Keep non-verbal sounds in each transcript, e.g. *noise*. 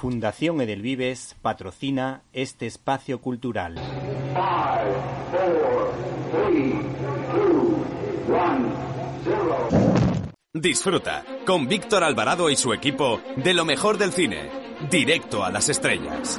Fundación Edelvives patrocina este espacio cultural. Disfruta con Víctor Alvarado y su equipo de lo mejor del cine, directo a las estrellas.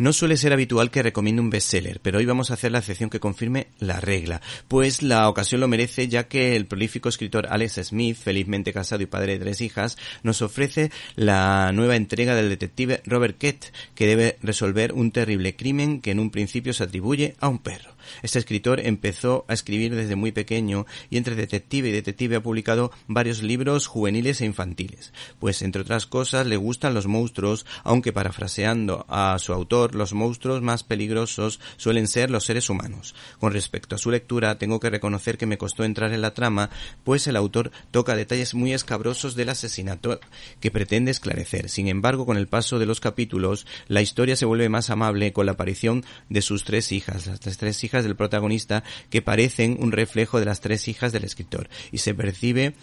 No suele ser habitual que recomiende un bestseller, pero hoy vamos a hacer la excepción que confirme la regla, pues la ocasión lo merece ya que el prolífico escritor Alex Smith, felizmente casado y padre de tres hijas, nos ofrece la nueva entrega del detective Robert Kett, que debe resolver un terrible crimen que en un principio se atribuye a un perro. Este escritor empezó a escribir desde muy pequeño y entre detective y detective ha publicado varios libros juveniles e infantiles, pues entre otras cosas le gustan los monstruos, aunque parafraseando a su autor, los monstruos más peligrosos suelen ser los seres humanos. Con respecto a su lectura, tengo que reconocer que me costó entrar en la trama, pues el autor toca detalles muy escabrosos del asesinato que pretende esclarecer. Sin embargo, con el paso de los capítulos, la historia se vuelve más amable con la aparición de sus tres hijas, las tres hijas del protagonista, que parecen un reflejo de las tres hijas del escritor, y se percibe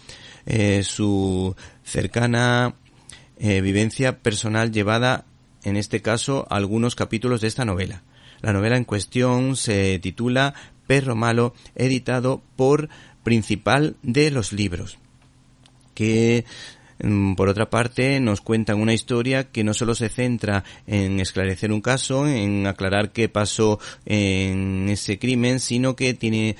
eh, su cercana eh, vivencia personal llevada en este caso algunos capítulos de esta novela. La novela en cuestión se titula Perro Malo, editado por Principal de los Libros, que por otra parte, nos cuentan una historia que no solo se centra en esclarecer un caso, en aclarar qué pasó en ese crimen, sino que tiene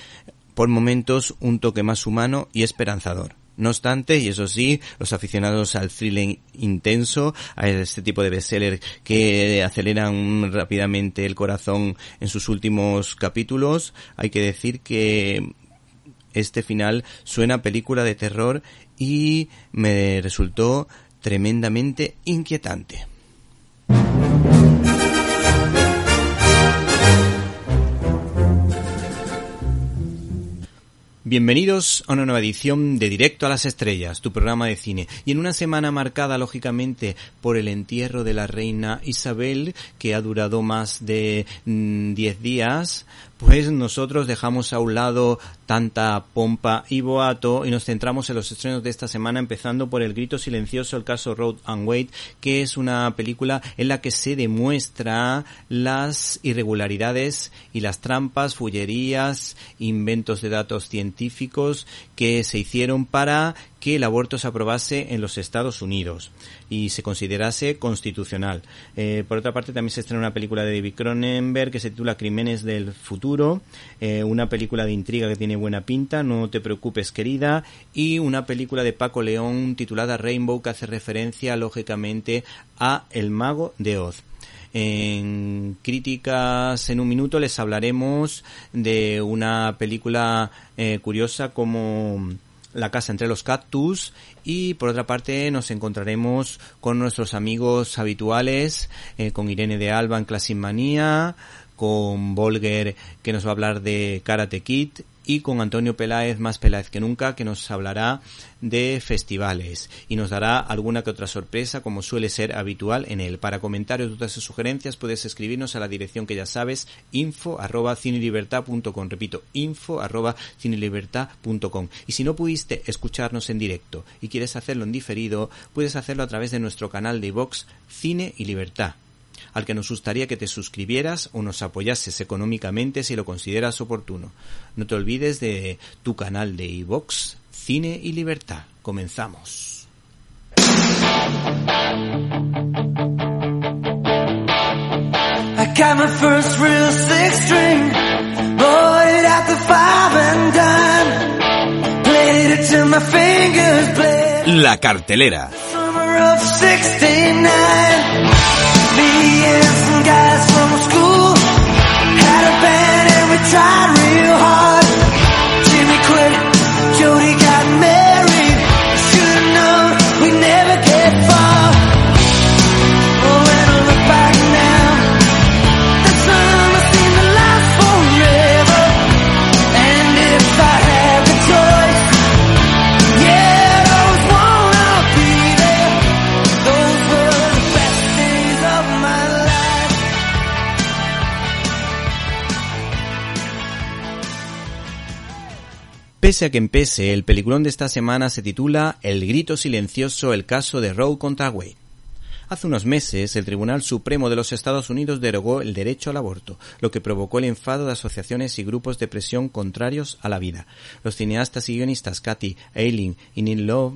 por momentos un toque más humano y esperanzador. No obstante, y eso sí, los aficionados al thriller intenso, a este tipo de bestseller que aceleran rápidamente el corazón en sus últimos capítulos, hay que decir que este final suena película de terror y me resultó tremendamente inquietante. Bienvenidos a una nueva edición de Directo a las Estrellas, tu programa de cine. Y en una semana marcada, lógicamente, por el entierro de la reina Isabel, que ha durado más de 10 mm, días, pues nosotros dejamos a un lado tanta pompa y boato y nos centramos en los estrenos de esta semana, empezando por El grito silencioso, el caso Road and Wait, que es una película en la que se demuestra las irregularidades y las trampas, fullerías, inventos de datos científicos que se hicieron para que el aborto se aprobase en los Estados Unidos y se considerase constitucional. Eh, por otra parte, también se estrena una película de David Cronenberg que se titula Crímenes del Futuro, eh, una película de intriga que tiene buena pinta, No te preocupes querida, y una película de Paco León titulada Rainbow que hace referencia lógicamente a El Mago de Oz. En críticas en un minuto les hablaremos de una película eh, curiosa como la casa entre los cactus y por otra parte nos encontraremos con nuestros amigos habituales, eh, con Irene de Alba en Classic Manía, con Volger que nos va a hablar de Karate Kid y con Antonio Peláez, más Peláez que nunca, que nos hablará de festivales y nos dará alguna que otra sorpresa como suele ser habitual en él. Para comentarios, dudas o sugerencias puedes escribirnos a la dirección que ya sabes, info arroba cinelibertad.com. Repito, info arroba cinelibertad.com. Y si no pudiste escucharnos en directo y quieres hacerlo en diferido, puedes hacerlo a través de nuestro canal de iVox Cine y Libertad al que nos gustaría que te suscribieras o nos apoyases económicamente si lo consideras oportuno. No te olvides de tu canal de iVox Cine y Libertad. Comenzamos. I got my first real six string, bought it at the five and dime, played it till my fingers bled. La cartelera. Summer of 69, tried real hard. Jimmy quit, Pese a que empese, el peliculón de esta semana se titula El grito silencioso, el caso de Roe contra Wade. Hace unos meses, el Tribunal Supremo de los Estados Unidos derogó el derecho al aborto, lo que provocó el enfado de asociaciones y grupos de presión contrarios a la vida. Los cineastas y guionistas Kathy Eiling y Neil Love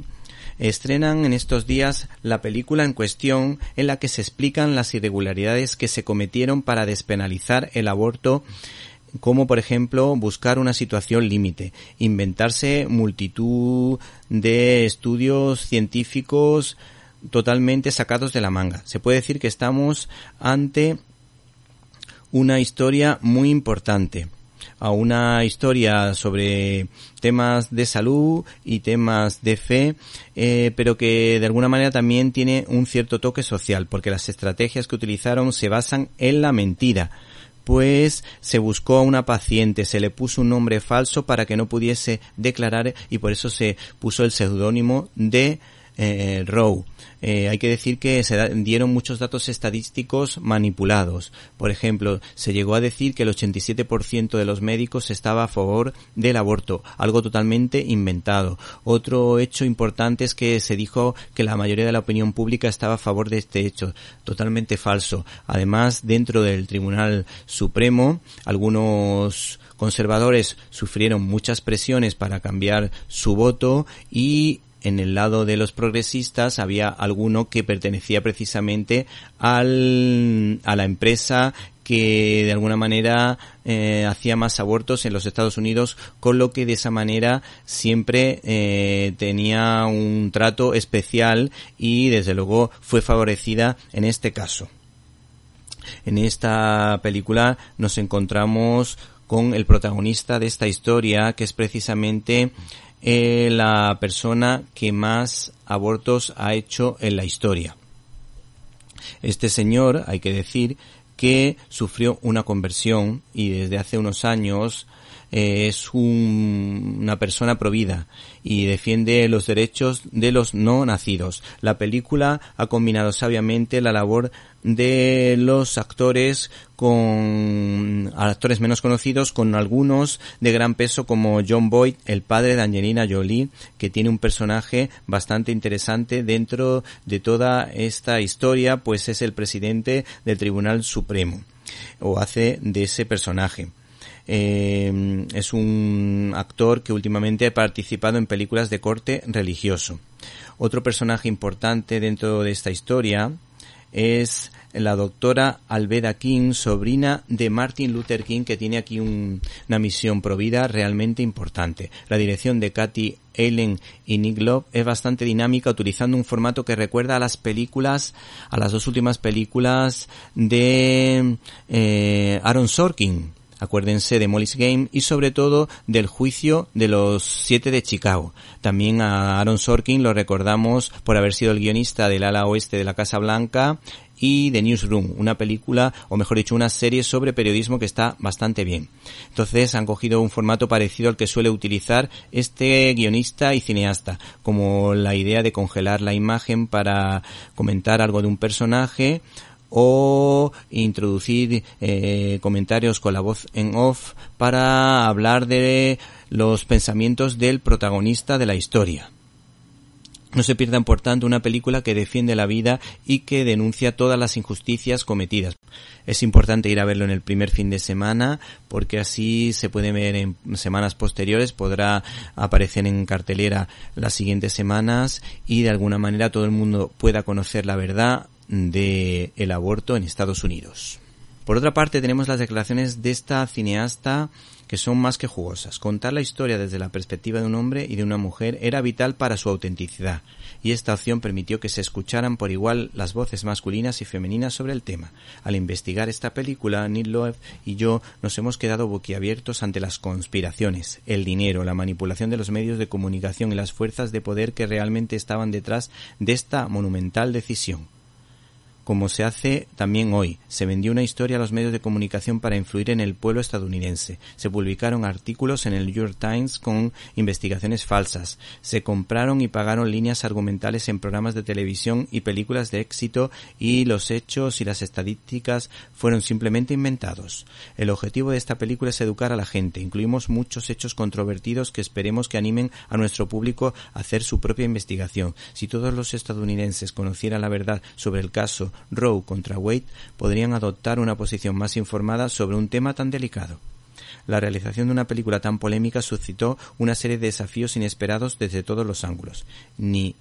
estrenan en estos días la película en cuestión en la que se explican las irregularidades que se cometieron para despenalizar el aborto como por ejemplo buscar una situación límite, inventarse multitud de estudios científicos totalmente sacados de la manga. Se puede decir que estamos ante una historia muy importante, a una historia sobre temas de salud y temas de fe, eh, pero que de alguna manera también tiene un cierto toque social, porque las estrategias que utilizaron se basan en la mentira pues se buscó a una paciente, se le puso un nombre falso para que no pudiese declarar y por eso se puso el seudónimo de eh. Eh, hay que decir que se dieron muchos datos estadísticos manipulados. Por ejemplo, se llegó a decir que el 87% de los médicos estaba a favor del aborto, algo totalmente inventado. Otro hecho importante es que se dijo que la mayoría de la opinión pública estaba a favor de este hecho, totalmente falso. Además, dentro del Tribunal Supremo, algunos conservadores sufrieron muchas presiones para cambiar su voto y en el lado de los progresistas había alguno que pertenecía precisamente al, a la empresa que de alguna manera eh, hacía más abortos en los Estados Unidos, con lo que de esa manera siempre eh, tenía un trato especial y desde luego fue favorecida en este caso. En esta película nos encontramos con el protagonista de esta historia, que es precisamente eh, la persona que más abortos ha hecho en la historia. Este señor, hay que decir, que sufrió una conversión y desde hace unos años eh, es un- una persona provida y defiende los derechos de los no nacidos. La película ha combinado sabiamente la labor de los actores con actores menos conocidos con algunos de gran peso como John Boyd, el padre de Angelina Jolie, que tiene un personaje bastante interesante dentro de toda esta historia, pues es el presidente del Tribunal Supremo o hace de ese personaje. Eh, es un actor que últimamente ha participado en películas de corte religioso. Otro personaje importante dentro de esta historia es la doctora Alveda King, sobrina de Martin Luther King, que tiene aquí un- una misión provida realmente importante. La dirección de Kathy Allen y Nick Love es bastante dinámica, utilizando un formato que recuerda a las películas, a las dos últimas películas de eh, Aaron Sorkin. Acuérdense de Molly's Game y sobre todo del juicio de los siete de Chicago. También a Aaron Sorkin lo recordamos por haber sido el guionista del ala oeste de la Casa Blanca y The Newsroom, una película, o mejor dicho, una serie sobre periodismo que está bastante bien. Entonces han cogido un formato parecido al que suele utilizar este guionista y cineasta, como la idea de congelar la imagen para comentar algo de un personaje o introducir eh, comentarios con la voz en off para hablar de los pensamientos del protagonista de la historia. No se pierdan, por tanto, una película que defiende la vida y que denuncia todas las injusticias cometidas. Es importante ir a verlo en el primer fin de semana porque así se puede ver en semanas posteriores, podrá aparecer en cartelera las siguientes semanas y de alguna manera todo el mundo pueda conocer la verdad de el aborto en Estados Unidos. Por otra parte, tenemos las declaraciones de esta cineasta que son más que jugosas. Contar la historia desde la perspectiva de un hombre y de una mujer era vital para su autenticidad, y esta opción permitió que se escucharan por igual las voces masculinas y femeninas sobre el tema. Al investigar esta película, Neil Loeb y yo nos hemos quedado boquiabiertos ante las conspiraciones, el dinero, la manipulación de los medios de comunicación y las fuerzas de poder que realmente estaban detrás de esta monumental decisión como se hace también hoy. Se vendió una historia a los medios de comunicación para influir en el pueblo estadounidense. Se publicaron artículos en el New York Times con investigaciones falsas. Se compraron y pagaron líneas argumentales en programas de televisión y películas de éxito y los hechos y las estadísticas fueron simplemente inventados. El objetivo de esta película es educar a la gente. Incluimos muchos hechos controvertidos que esperemos que animen a nuestro público a hacer su propia investigación. Si todos los estadounidenses conocieran la verdad sobre el caso Roe contra Wade podrían adoptar una posición más informada sobre un tema tan delicado. La realización de una película tan polémica suscitó una serie de desafíos inesperados desde todos los ángulos. Ni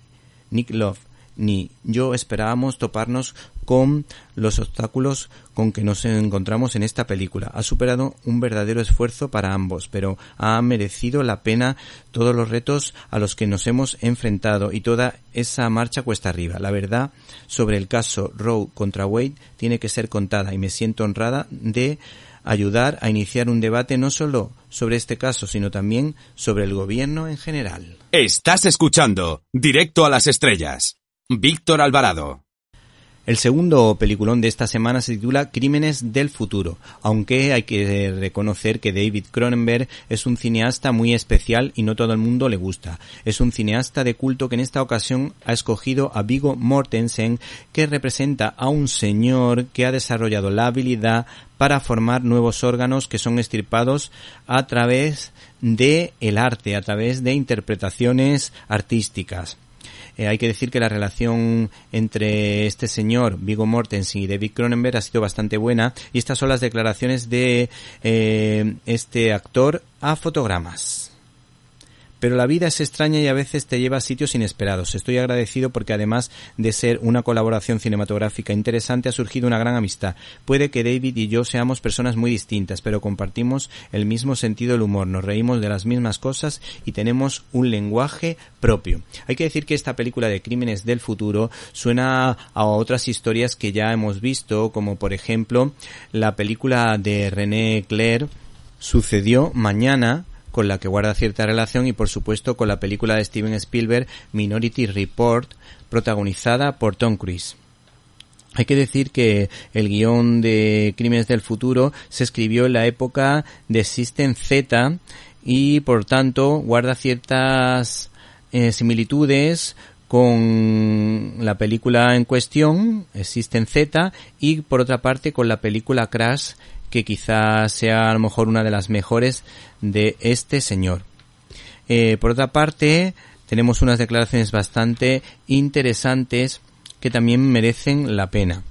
Nick Love ni yo esperábamos toparnos con los obstáculos con que nos encontramos en esta película. Ha superado un verdadero esfuerzo para ambos, pero ha merecido la pena todos los retos a los que nos hemos enfrentado y toda esa marcha cuesta arriba. La verdad sobre el caso Roe contra Wade tiene que ser contada y me siento honrada de ayudar a iniciar un debate no solo sobre este caso, sino también sobre el gobierno en general. Estás escuchando Directo a las Estrellas. Víctor Alvarado. El segundo peliculón de esta semana se titula Crímenes del futuro, aunque hay que reconocer que David Cronenberg es un cineasta muy especial y no todo el mundo le gusta. Es un cineasta de culto que en esta ocasión ha escogido a Vigo Mortensen, que representa a un señor que ha desarrollado la habilidad para formar nuevos órganos que son estirpados a través de el arte, a través de interpretaciones artísticas. Eh, hay que decir que la relación entre este señor, Vigo Mortensen y David Cronenberg ha sido bastante buena y estas son las declaraciones de eh, este actor a fotogramas. Pero la vida es extraña y a veces te lleva a sitios inesperados. Estoy agradecido porque además de ser una colaboración cinematográfica interesante ha surgido una gran amistad. Puede que David y yo seamos personas muy distintas, pero compartimos el mismo sentido del humor, nos reímos de las mismas cosas y tenemos un lenguaje propio. Hay que decir que esta película de crímenes del futuro suena a otras historias que ya hemos visto, como por ejemplo la película de René Clair Sucedió mañana, con la que guarda cierta relación y por supuesto con la película de Steven Spielberg Minority Report protagonizada por Tom Cruise. Hay que decir que el guion de Crímenes del Futuro se escribió en la época de System Z y por tanto guarda ciertas eh, similitudes con la película en cuestión, System Z, y por otra parte con la película Crash que quizás sea a lo mejor una de las mejores de este señor. Eh, por otra parte, tenemos unas declaraciones bastante interesantes que también merecen la pena.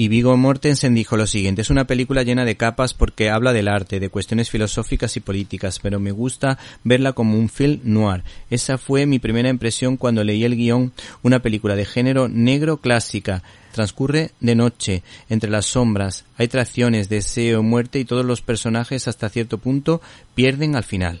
Y Vigo Mortensen dijo lo siguiente, es una película llena de capas porque habla del arte, de cuestiones filosóficas y políticas, pero me gusta verla como un film noir. Esa fue mi primera impresión cuando leí el guion, una película de género negro clásica. Transcurre de noche, entre las sombras, hay traiciones, deseo, muerte y todos los personajes hasta cierto punto pierden al final.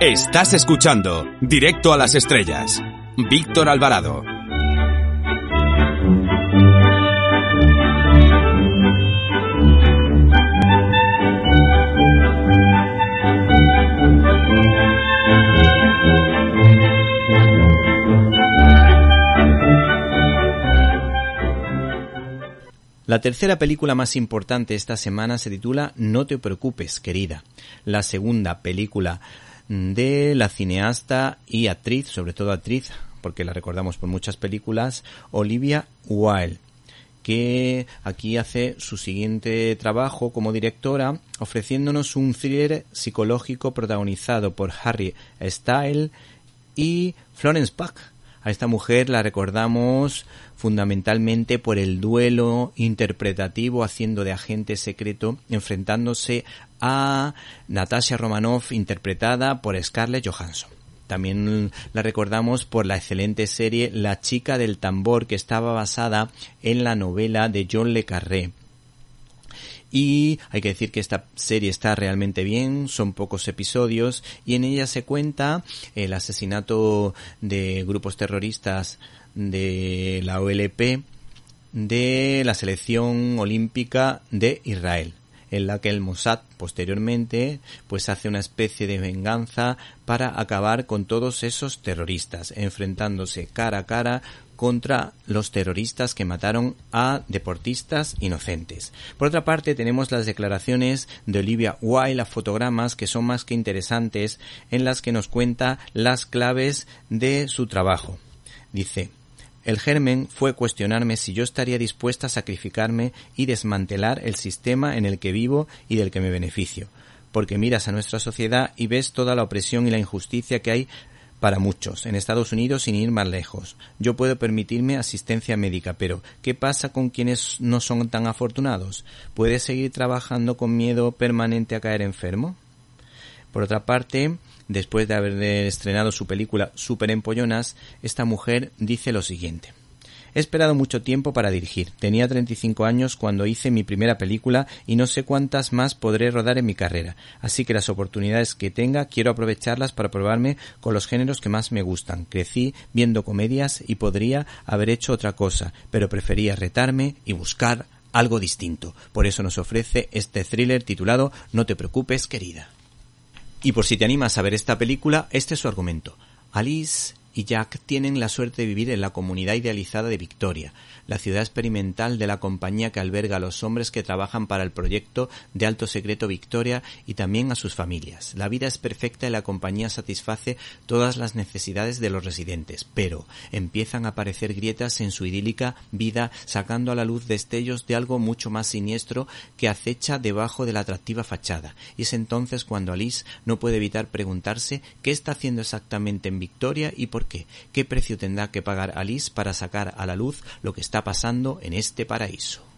Estás escuchando Directo a las Estrellas. Víctor Alvarado. La tercera película más importante esta semana se titula No te preocupes, querida. La segunda película de la cineasta y actriz, sobre todo actriz, porque la recordamos por muchas películas, Olivia Wilde que aquí hace su siguiente trabajo como directora, ofreciéndonos un thriller psicológico protagonizado por Harry Style y Florence Pugh. A esta mujer la recordamos fundamentalmente por el duelo interpretativo haciendo de agente secreto enfrentándose a Natasha Romanoff interpretada por Scarlett Johansson. También la recordamos por la excelente serie La chica del tambor que estaba basada en la novela de John Le Carré. Y hay que decir que esta serie está realmente bien, son pocos episodios y en ella se cuenta el asesinato de grupos terroristas de la OLP de la selección olímpica de Israel en la que el Mossad posteriormente pues hace una especie de venganza para acabar con todos esos terroristas, enfrentándose cara a cara contra los terroristas que mataron a deportistas inocentes. Por otra parte, tenemos las declaraciones de Olivia Wilde a fotogramas que son más que interesantes en las que nos cuenta las claves de su trabajo. Dice, el germen fue cuestionarme si yo estaría dispuesta a sacrificarme y desmantelar el sistema en el que vivo y del que me beneficio, porque miras a nuestra sociedad y ves toda la opresión y la injusticia que hay para muchos, en Estados Unidos sin ir más lejos. Yo puedo permitirme asistencia médica, pero ¿qué pasa con quienes no son tan afortunados? ¿Puedes seguir trabajando con miedo permanente a caer enfermo? Por otra parte, después de haber estrenado su película Super Empollonas, esta mujer dice lo siguiente. He esperado mucho tiempo para dirigir. Tenía 35 años cuando hice mi primera película y no sé cuántas más podré rodar en mi carrera. Así que las oportunidades que tenga quiero aprovecharlas para probarme con los géneros que más me gustan. Crecí viendo comedias y podría haber hecho otra cosa, pero prefería retarme y buscar algo distinto. Por eso nos ofrece este thriller titulado No te preocupes, querida. Y por si te animas a ver esta película, este es su argumento. Alice y Jack tienen la suerte de vivir en la comunidad idealizada de Victoria, la ciudad experimental de la compañía que alberga a los hombres que trabajan para el proyecto de alto secreto Victoria y también a sus familias. La vida es perfecta y la compañía satisface todas las necesidades de los residentes, pero empiezan a aparecer grietas en su idílica vida sacando a la luz destellos de algo mucho más siniestro que acecha debajo de la atractiva fachada. Y es entonces cuando Alice no puede evitar preguntarse qué está haciendo exactamente en Victoria y por qué, qué precio tendrá que pagar Alice para sacar a la luz lo que está pasando en este paraíso.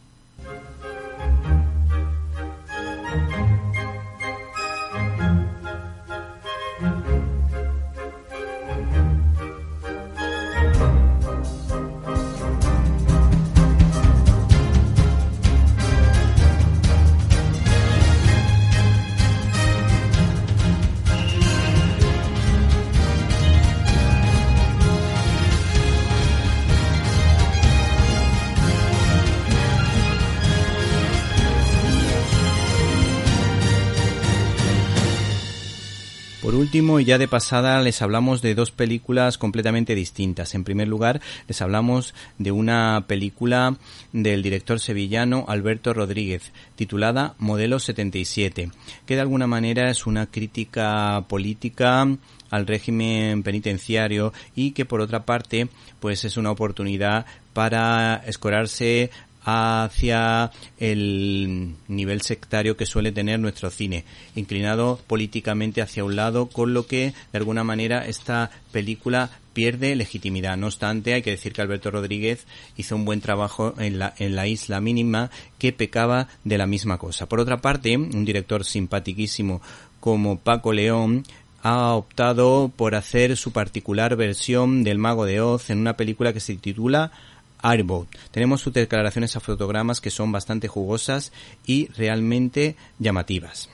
Y ya de pasada, les hablamos de dos películas completamente distintas. En primer lugar, les hablamos de una película del director sevillano Alberto Rodríguez, titulada Modelo 77, que de alguna manera es una crítica política al régimen penitenciario y que por otra parte pues es una oportunidad para escorarse hacia el nivel sectario que suele tener nuestro cine, inclinado políticamente hacia un lado, con lo que de alguna manera esta película pierde legitimidad. No obstante, hay que decir que Alberto Rodríguez hizo un buen trabajo en la, en la isla mínima que pecaba de la misma cosa. Por otra parte, un director simpaticísimo como Paco León ha optado por hacer su particular versión del Mago de Oz en una película que se titula Airboat. Tenemos sus declaraciones a fotogramas que son bastante jugosas y realmente llamativas.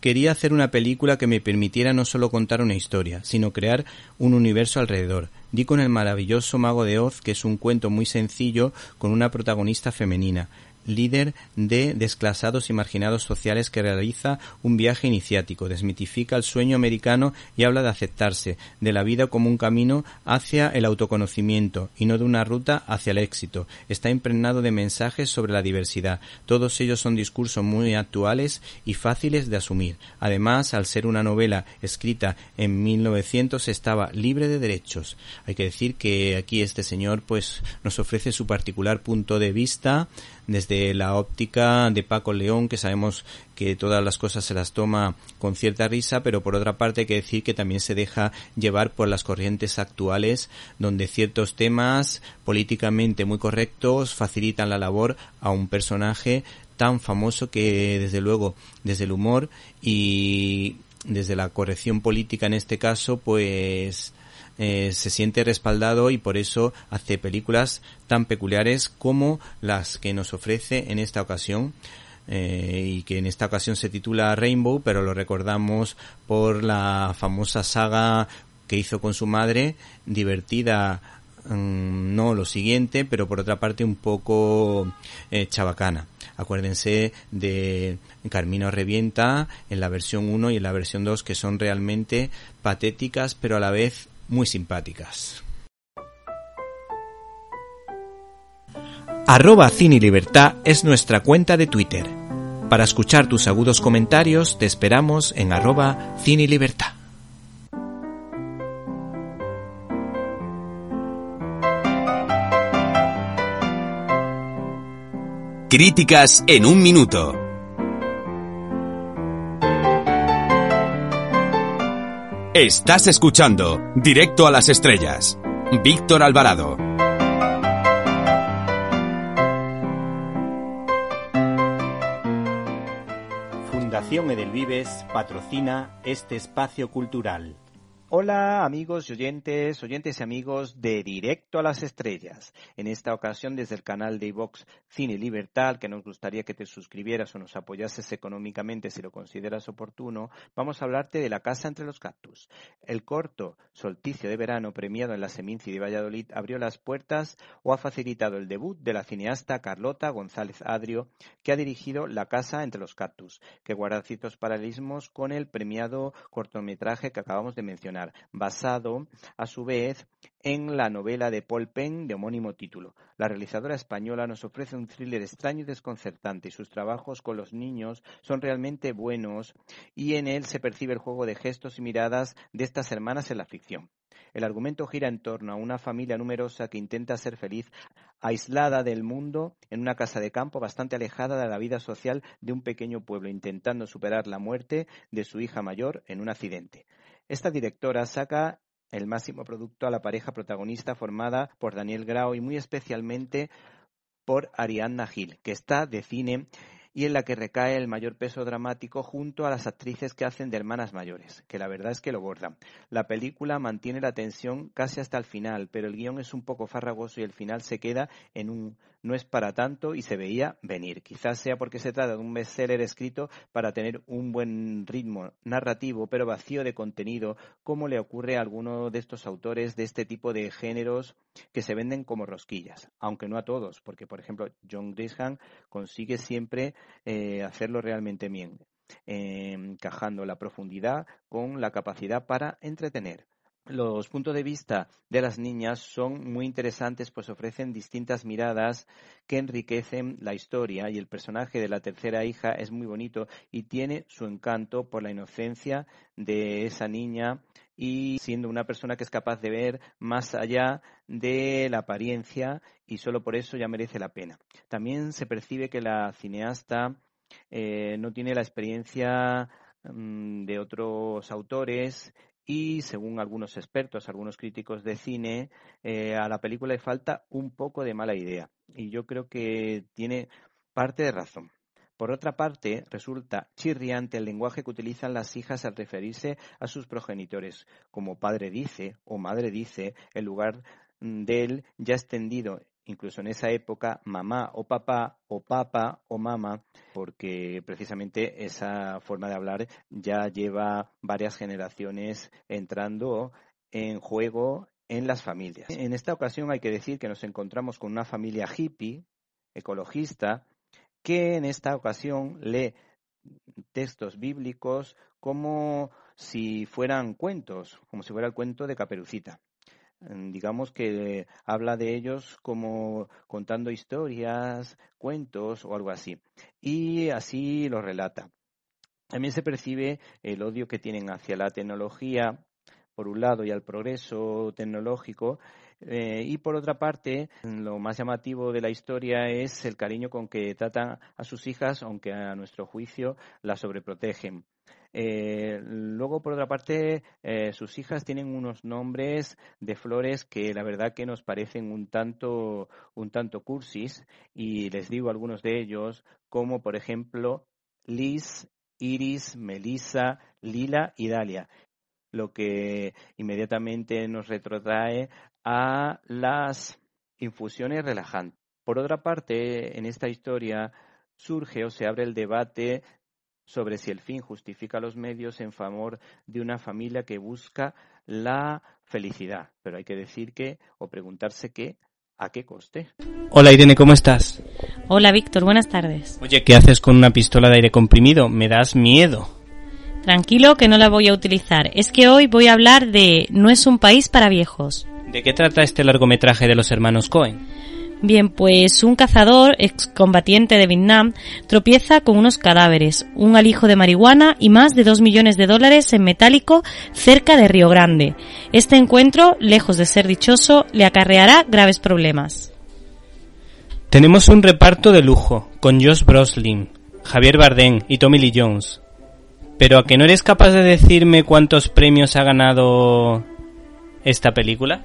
Quería hacer una película que me permitiera no solo contar una historia, sino crear un universo alrededor. Di con el maravilloso Mago de Oz, que es un cuento muy sencillo con una protagonista femenina líder de desclasados y marginados sociales que realiza un viaje iniciático, desmitifica el sueño americano y habla de aceptarse, de la vida como un camino hacia el autoconocimiento y no de una ruta hacia el éxito. Está impregnado de mensajes sobre la diversidad. Todos ellos son discursos muy actuales y fáciles de asumir. Además, al ser una novela escrita en 1900 estaba libre de derechos. Hay que decir que aquí este señor pues nos ofrece su particular punto de vista desde la óptica de Paco León, que sabemos que todas las cosas se las toma con cierta risa, pero por otra parte hay que decir que también se deja llevar por las corrientes actuales, donde ciertos temas políticamente muy correctos facilitan la labor a un personaje tan famoso que desde luego desde el humor y desde la corrección política en este caso pues eh, se siente respaldado y por eso hace películas tan peculiares como las que nos ofrece en esta ocasión. Eh, y que en esta ocasión se titula Rainbow, pero lo recordamos por la famosa saga que hizo con su madre, divertida, mm, no lo siguiente, pero por otra parte un poco eh, chabacana. Acuérdense de Carmino Revienta en la versión 1 y en la versión 2 que son realmente patéticas, pero a la vez muy simpáticas. Arroba Cine Libertad es nuestra cuenta de Twitter. Para escuchar tus agudos comentarios te esperamos en arroba Cine Libertad. Críticas en un minuto. Estás escuchando Directo a las Estrellas. Víctor Alvarado. Fundación Edelvives patrocina este espacio cultural. Hola amigos y oyentes, oyentes y amigos de Directo a las Estrellas. En esta ocasión desde el canal de iVox Cine Libertad, que nos gustaría que te suscribieras o nos apoyases económicamente si lo consideras oportuno, vamos a hablarte de La Casa entre los Cactus. El corto Solticio de Verano, premiado en la Seminci de Valladolid, abrió las puertas o ha facilitado el debut de la cineasta Carlota González Adrio, que ha dirigido La Casa entre los Cactus, que guarda ciertos paralelismos con el premiado cortometraje que acabamos de mencionar basado a su vez en la novela de Paul Penn de homónimo título. La realizadora española nos ofrece un thriller extraño y desconcertante y sus trabajos con los niños son realmente buenos y en él se percibe el juego de gestos y miradas de estas hermanas en la ficción. El argumento gira en torno a una familia numerosa que intenta ser feliz, aislada del mundo, en una casa de campo bastante alejada de la vida social de un pequeño pueblo, intentando superar la muerte de su hija mayor en un accidente. Esta directora saca el máximo producto a la pareja protagonista formada por Daniel Grau y muy especialmente por Ariadna Gil, que está de cine y en la que recae el mayor peso dramático junto a las actrices que hacen de hermanas mayores, que la verdad es que lo bordan. La película mantiene la tensión casi hasta el final, pero el guion es un poco farragoso y el final se queda en un no es para tanto y se veía venir. Quizás sea porque se trata de un bestseller escrito para tener un buen ritmo narrativo, pero vacío de contenido, como le ocurre a alguno de estos autores de este tipo de géneros que se venden como rosquillas, aunque no a todos, porque por ejemplo John Grisham consigue siempre eh, hacerlo realmente bien, encajando la profundidad con la capacidad para entretener. Los puntos de vista de las niñas son muy interesantes, pues ofrecen distintas miradas que enriquecen la historia y el personaje de la tercera hija es muy bonito y tiene su encanto por la inocencia de esa niña y siendo una persona que es capaz de ver más allá de la apariencia y solo por eso ya merece la pena. También se percibe que la cineasta eh, no tiene la experiencia mm, de otros autores y según algunos expertos, algunos críticos de cine, eh, a la película le falta un poco de mala idea. Y yo creo que tiene parte de razón. Por otra parte, resulta chirriante el lenguaje que utilizan las hijas al referirse a sus progenitores, como padre dice o madre dice, en lugar del ya extendido incluso en esa época, mamá o papá o papa o mamá, porque precisamente esa forma de hablar ya lleva varias generaciones entrando en juego en las familias. En esta ocasión hay que decir que nos encontramos con una familia hippie, ecologista, que en esta ocasión lee textos bíblicos como si fueran cuentos, como si fuera el cuento de Caperucita. Mm, digamos que habla de ellos como contando historias, cuentos o algo así. Y así lo relata. También se percibe el odio que tienen hacia la tecnología, por un lado, y al progreso tecnológico, eh, y por otra parte, lo más llamativo de la historia es el cariño con que tratan a sus hijas, aunque a nuestro juicio las sobreprotegen. Eh, luego, por otra parte, eh, sus hijas tienen unos nombres de flores que la verdad que nos parecen un tanto, un tanto cursis y les digo algunos de ellos, como por ejemplo Liz, Iris, Melissa, Lila y Dalia lo que inmediatamente nos retrotrae a las infusiones relajantes. Por otra parte, en esta historia surge o se abre el debate sobre si el fin justifica los medios en favor de una familia que busca la felicidad. Pero hay que decir que, o preguntarse qué, ¿a qué coste? Hola Irene, ¿cómo estás? Hola Víctor, buenas tardes. Oye, ¿qué haces con una pistola de aire comprimido? Me das miedo. Tranquilo que no la voy a utilizar. Es que hoy voy a hablar de No es un país para viejos. ¿De qué trata este largometraje de los hermanos Cohen? Bien, pues un cazador, excombatiente de Vietnam, tropieza con unos cadáveres, un alijo de marihuana y más de dos millones de dólares en metálico cerca de Río Grande. Este encuentro, lejos de ser dichoso, le acarreará graves problemas. Tenemos un reparto de lujo, con Josh Brolin, Javier Bardem y Tommy Lee Jones. Pero ¿a que no eres capaz de decirme cuántos premios ha ganado esta película?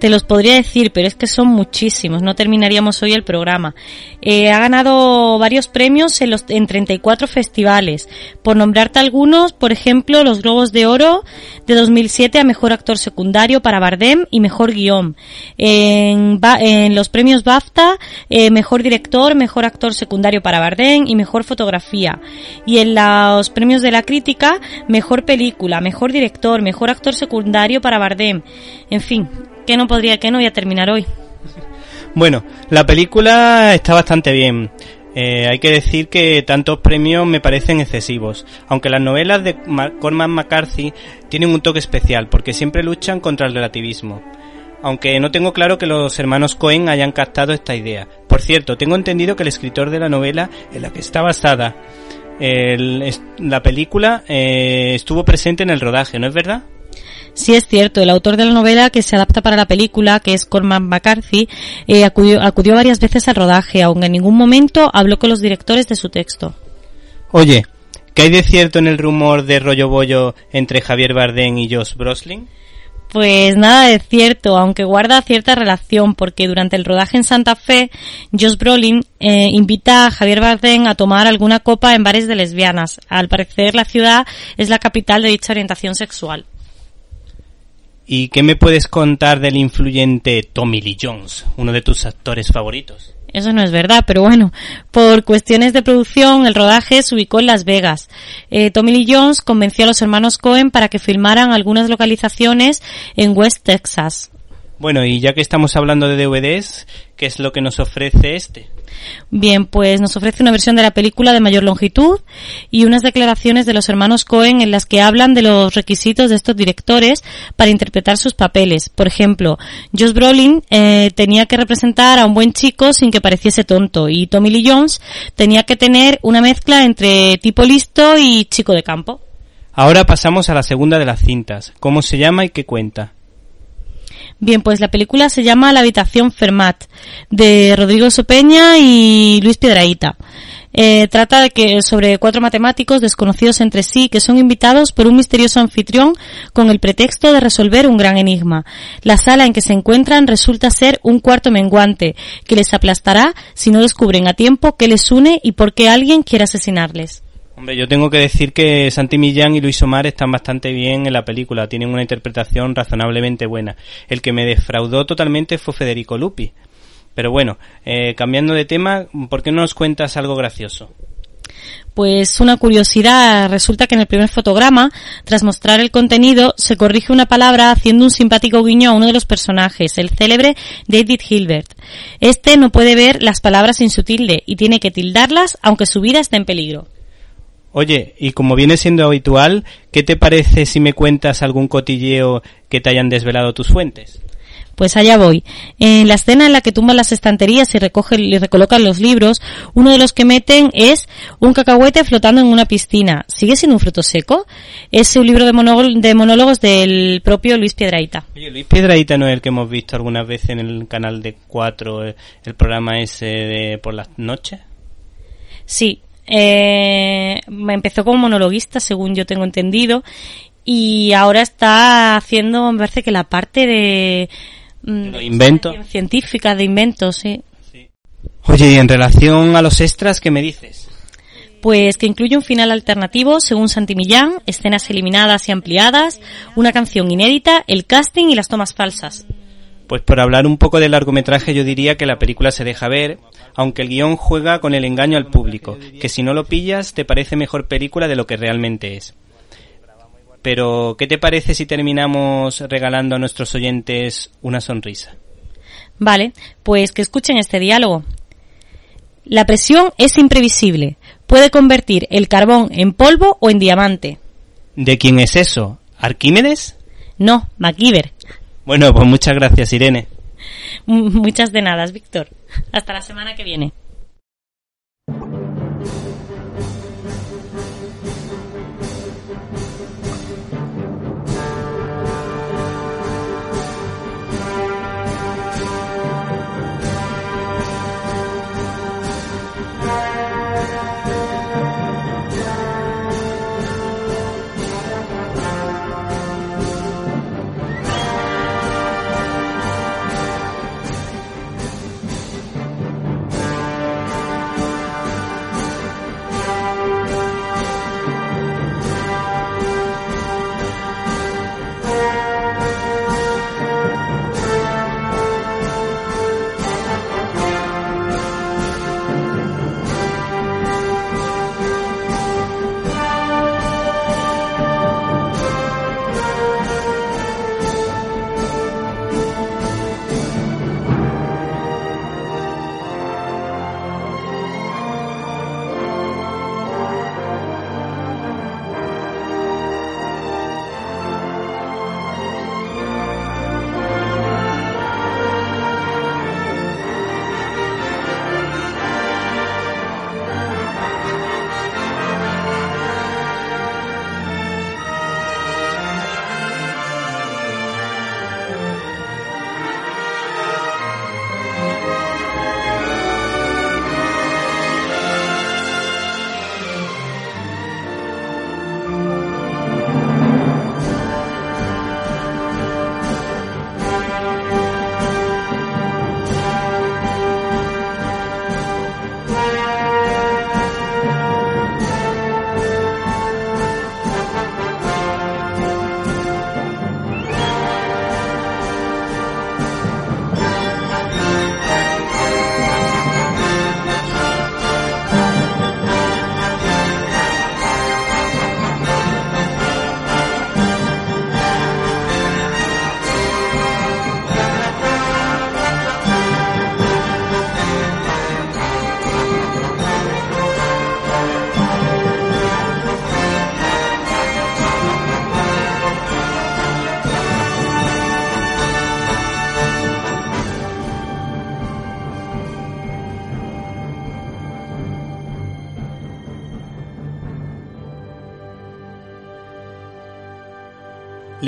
Te los podría decir, pero es que son muchísimos, no terminaríamos hoy el programa. Eh, ha ganado varios premios en, los, en 34 festivales. Por nombrarte algunos, por ejemplo, los Globos de Oro de 2007 a Mejor Actor Secundario para Bardem y Mejor Guión. En, en los premios BAFTA, eh, Mejor Director, Mejor Actor Secundario para Bardem y Mejor Fotografía. Y en los premios de la crítica, Mejor Película, Mejor Director, Mejor Actor Secundario para Bardem. En fin, que no podría, que no voy a terminar hoy. Bueno, la película está bastante bien. Eh, hay que decir que tantos premios me parecen excesivos, aunque las novelas de Cormac McCarthy tienen un toque especial, porque siempre luchan contra el relativismo. Aunque no tengo claro que los hermanos Cohen hayan captado esta idea. Por cierto, tengo entendido que el escritor de la novela en la que está basada la película eh, estuvo presente en el rodaje, ¿no es verdad? Sí es cierto, el autor de la novela que se adapta para la película, que es Cormac McCarthy, eh, acudió, acudió varias veces al rodaje, aunque en ningún momento habló con los directores de su texto. Oye, ¿qué hay de cierto en el rumor de rollo bollo entre Javier Bardem y Josh Brolin? Pues nada de cierto, aunque guarda cierta relación, porque durante el rodaje en Santa Fe, Josh Brolin eh, invita a Javier Bardem a tomar alguna copa en bares de lesbianas. Al parecer, la ciudad es la capital de dicha orientación sexual. ¿Y qué me puedes contar del influyente Tommy Lee Jones, uno de tus actores favoritos? Eso no es verdad, pero bueno, por cuestiones de producción, el rodaje se ubicó en Las Vegas. Eh, Tommy Lee Jones convenció a los hermanos Cohen para que filmaran algunas localizaciones en West Texas. Bueno, y ya que estamos hablando de DVDs, ¿qué es lo que nos ofrece este? Bien, pues nos ofrece una versión de la película de mayor longitud y unas declaraciones de los hermanos Cohen en las que hablan de los requisitos de estos directores para interpretar sus papeles. Por ejemplo, Josh Brolin eh, tenía que representar a un buen chico sin que pareciese tonto y Tommy Lee Jones tenía que tener una mezcla entre tipo listo y chico de campo. Ahora pasamos a la segunda de las cintas. ¿Cómo se llama y qué cuenta? Bien, pues la película se llama La habitación Fermat, de Rodrigo Sopeña y Luis Piedraíta. Eh, trata de que sobre cuatro matemáticos desconocidos entre sí que son invitados por un misterioso anfitrión con el pretexto de resolver un gran enigma. La sala en que se encuentran resulta ser un cuarto menguante que les aplastará si no descubren a tiempo qué les une y por qué alguien quiere asesinarles. Hombre, yo tengo que decir que Santi Millán y Luis Omar están bastante bien en la película, tienen una interpretación razonablemente buena. El que me defraudó totalmente fue Federico Lupi. Pero bueno, eh, cambiando de tema, ¿por qué no nos cuentas algo gracioso? Pues una curiosidad, resulta que en el primer fotograma, tras mostrar el contenido, se corrige una palabra haciendo un simpático guiño a uno de los personajes, el célebre David Hilbert. Este no puede ver las palabras sin su tilde y tiene que tildarlas aunque su vida esté en peligro. Oye, y como viene siendo habitual, ¿qué te parece si me cuentas algún cotilleo que te hayan desvelado tus fuentes? Pues allá voy. En la escena en la que tumban las estanterías y recogen y recolocan los libros, uno de los que meten es un cacahuete flotando en una piscina. ¿Sigue siendo un fruto seco? Es un libro de, monólogo- de monólogos del propio Luis Piedraíta. Oye, Luis Piedraíta no es el que hemos visto algunas veces en el canal de 4, el, el programa ese de por las noches. Sí, eh, me empezó como monologuista, según yo tengo entendido, y ahora está haciendo, me parece que la parte de... mm, inventos. Científica, de inventos, sí. Oye, y en relación a los extras, ¿qué me dices? Pues que incluye un final alternativo según Santi Millán, escenas eliminadas y ampliadas, una canción inédita, el casting y las tomas falsas. Pues por hablar un poco del largometraje yo diría que la película se deja ver, aunque el guion juega con el engaño al público, que si no lo pillas te parece mejor película de lo que realmente es. Pero, ¿qué te parece si terminamos regalando a nuestros oyentes una sonrisa? Vale, pues que escuchen este diálogo. La presión es imprevisible. Puede convertir el carbón en polvo o en diamante. ¿De quién es eso? ¿Arquímedes? No, MacGyver. Bueno, pues muchas gracias, Irene. Muchas de nada, Víctor. Hasta la semana que viene.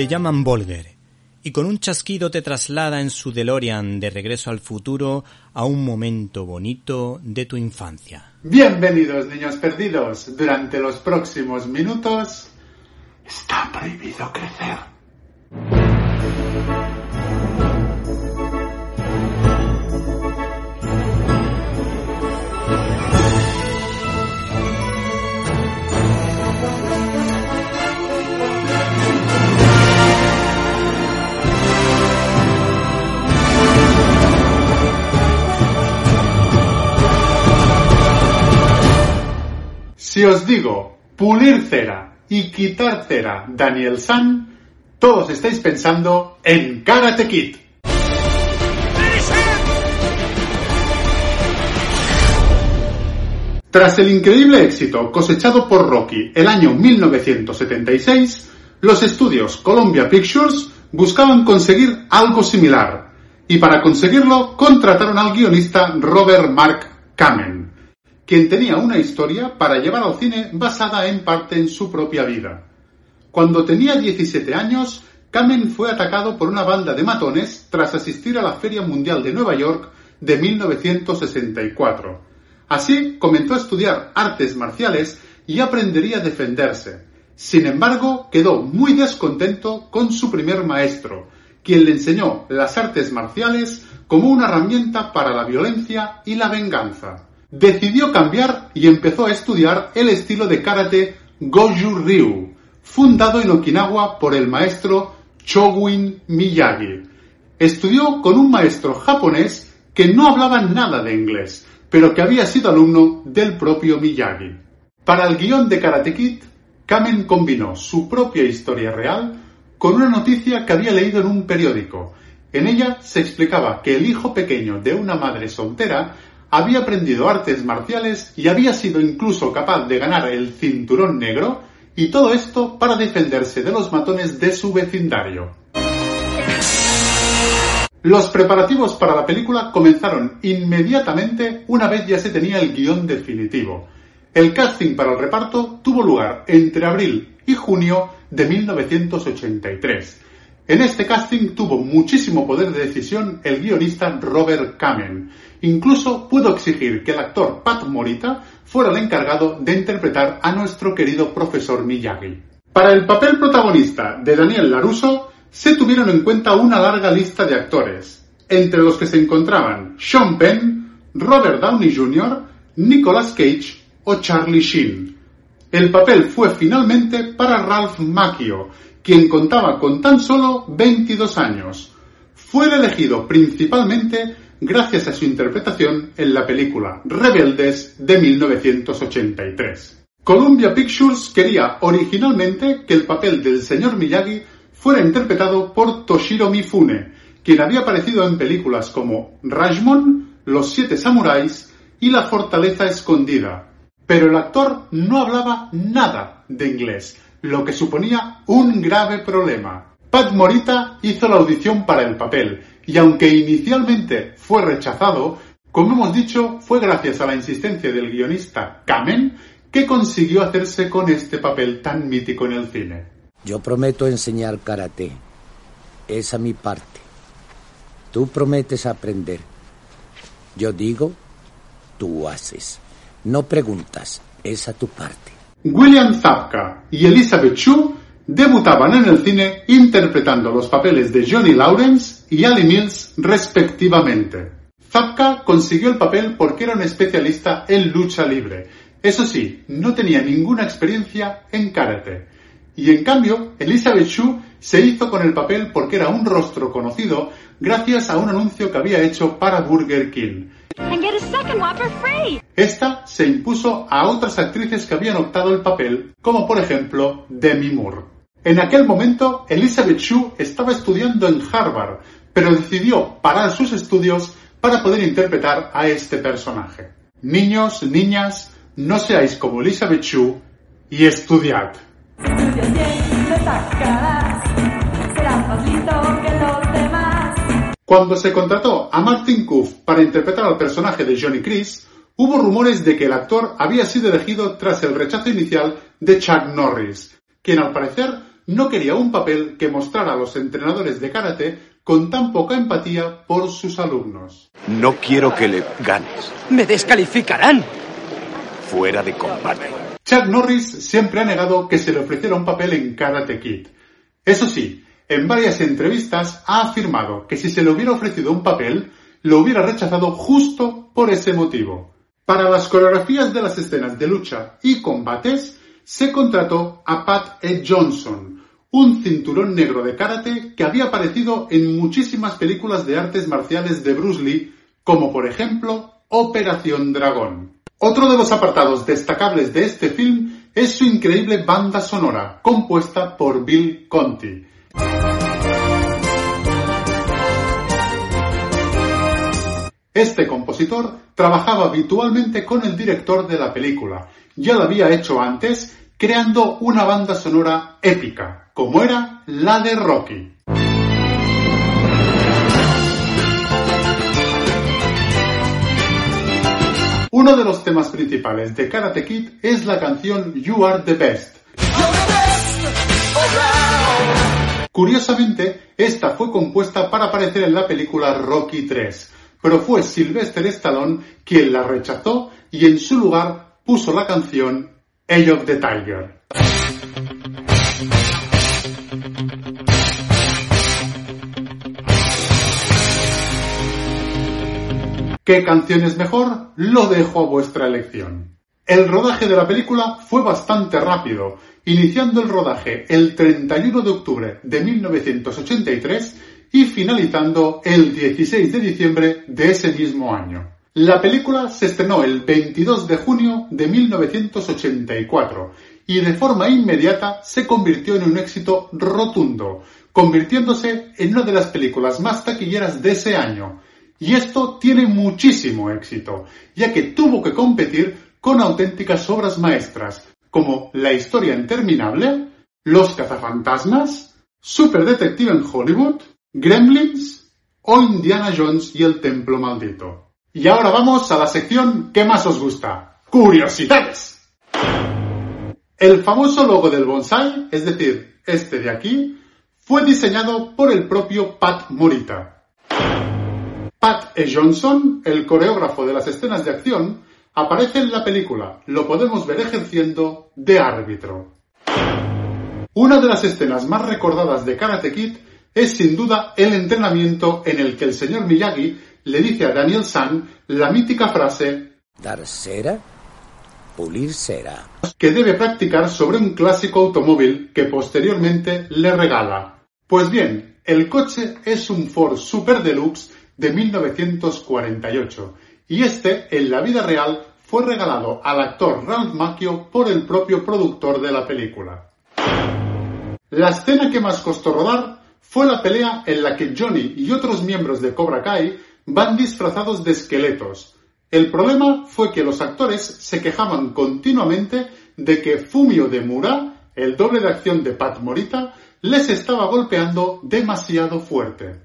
Le llaman Volger. y con un chasquido te traslada en su DeLorean de regreso al futuro a un momento bonito de tu infancia. Bienvenidos, niños perdidos. Durante los próximos minutos está prohibido crecer. Si os digo pulir cera y quitar cera Daniel San, todos estáis pensando en Karate Kid. Tras el increíble éxito cosechado por Rocky el año 1976, los estudios Columbia Pictures buscaban conseguir algo similar, y para conseguirlo contrataron al guionista Robert Mark Kamen, quien tenía una historia para llevar al cine basada en parte en su propia vida. Cuando tenía 17 años, Kamen fue atacado por una banda de matones tras asistir a la Feria Mundial de Nueva York de 1964. Así comenzó a estudiar artes marciales y aprendería a defenderse. Sin embargo, quedó muy descontento con su primer maestro, quien le enseñó las artes marciales como una herramienta para la violencia y la venganza. Decidió cambiar y empezó a estudiar el estilo de karate Goju Ryu, fundado en Okinawa por el maestro Chogwin Miyagi. Estudió con un maestro japonés que no hablaba nada de inglés, pero que había sido alumno del propio Miyagi. Para el guion de Karate Kid, Kamen combinó su propia historia real con una noticia que había leído en un periódico. En ella se explicaba que el hijo pequeño de una madre soltera había aprendido artes marciales y había sido incluso capaz de ganar el cinturón negro, y todo esto para defenderse de los matones de su vecindario. Los preparativos para la película comenzaron inmediatamente una vez ya se tenía el guion definitivo. El casting para el reparto tuvo lugar entre abril y junio de 1983. En este casting tuvo muchísimo poder de decisión el guionista Robert Kamen. Incluso pudo exigir que el actor Pat Morita fuera el encargado de interpretar a nuestro querido profesor Miyagi. Para el papel protagonista de Daniel Laruso, se tuvieron en cuenta una larga lista de actores, entre los que se encontraban Sean Penn, Robert Downey Jr., Nicolas Cage o Charlie Sheen. El papel fue finalmente para Ralph Macchio, quien contaba con tan solo 22 años. Fue el elegido principalmente gracias a su interpretación en la película Rebeldes de 1983. Columbia Pictures quería originalmente que el papel del señor Miyagi fuera interpretado por Toshiro Mifune, quien había aparecido en películas como Rashomon, Los Siete Samuráis y La Fortaleza Escondida. Pero el actor no hablaba nada de inglés, lo que suponía un grave problema. Pat Morita hizo la audición para el papel, y aunque inicialmente fue rechazado, como hemos dicho, fue gracias a la insistencia del guionista Kamen que consiguió hacerse con este papel tan mítico en el cine. Yo prometo enseñar karate. Esa mi parte. Tú prometes aprender. Yo digo, tú haces. No preguntas. Esa tu parte. William Zabka y Elizabeth Shue debutaban en el cine interpretando los papeles de Johnny Lawrence y Ali Mills respectivamente. Zabka consiguió el papel porque era un especialista en lucha libre. Eso sí, no tenía ninguna experiencia en karate. Y en cambio, Elizabeth Shue se hizo con el papel porque era un rostro conocido gracias a un anuncio que había hecho para Burger King. Esta se impuso a otras actrices que habían optado el papel, como por ejemplo Demi Moore. En aquel momento, Elizabeth Shue estaba estudiando en Harvard, pero decidió parar sus estudios para poder interpretar a este personaje. Niños, niñas, no seáis como Elizabeth Shue y estudiad. Cuando se contrató a Martin Kuff para interpretar al personaje de Johnny Chris, hubo rumores de que el actor había sido elegido tras el rechazo inicial de Chuck Norris, quien al parecer no quería un papel que mostrara a los entrenadores de karate con tan poca empatía por sus alumnos. No quiero que le ganes. ¡Me descalificarán! Fuera de combate. Chuck Norris siempre ha negado que se le ofreciera un papel en Karate Kid. Eso sí, en varias entrevistas ha afirmado que si se le hubiera ofrecido un papel, lo hubiera rechazado justo por ese motivo. Para las coreografías de las escenas de lucha y combates, se contrató a Pat E. Johnson, un cinturón negro de karate que había aparecido en muchísimas películas de artes marciales de Bruce Lee, como por ejemplo Operación Dragón. Otro de los apartados destacables de este film es su increíble banda sonora, compuesta por Bill Conti. Este compositor trabajaba habitualmente con el director de la película. Ya lo había hecho antes, creando una banda sonora épica, como era la de Rocky. Uno de los temas principales de Karate Kid es la canción You Are the Best. Curiosamente, esta fue compuesta para aparecer en la película Rocky 3, pero fue Sylvester Stallone quien la rechazó y en su lugar puso la canción Age of the Tiger. ¿Qué canción es mejor? Lo dejo a vuestra elección. El rodaje de la película fue bastante rápido, iniciando el rodaje el 31 de octubre de 1983 y finalizando el 16 de diciembre de ese mismo año. La película se estrenó el 22 de junio de 1984 y de forma inmediata se convirtió en un éxito rotundo, convirtiéndose en una de las películas más taquilleras de ese año. Y esto tiene muchísimo éxito, ya que tuvo que competir con auténticas obras maestras, como La historia interminable, Los cazafantasmas, Super Detective en Hollywood, Gremlins o Indiana Jones y el Templo Maldito. Y ahora vamos a la sección que más os gusta, curiosidades. El famoso logo del bonsai, es decir, este de aquí, fue diseñado por el propio Pat Morita. Pat E. Johnson, el coreógrafo de las escenas de acción, aparece en la película. Lo podemos ver ejerciendo de árbitro. Una de las escenas más recordadas de Karate Kid es sin duda el entrenamiento en el que el señor Miyagi le dice a Daniel San la mítica frase Dar cera, pulir cera. que debe practicar sobre un clásico automóvil que posteriormente le regala. Pues bien, el coche es un Ford Super Deluxe de 1948 y este, en la vida real, fue regalado al actor Ralph Macchio por el propio productor de la película. La escena que más costó rodar fue la pelea en la que Johnny y otros miembros de Cobra Kai van disfrazados de esqueletos. El problema fue que los actores se quejaban continuamente de que Fumio de Mura, el doble de acción de Pat Morita, les estaba golpeando demasiado fuerte.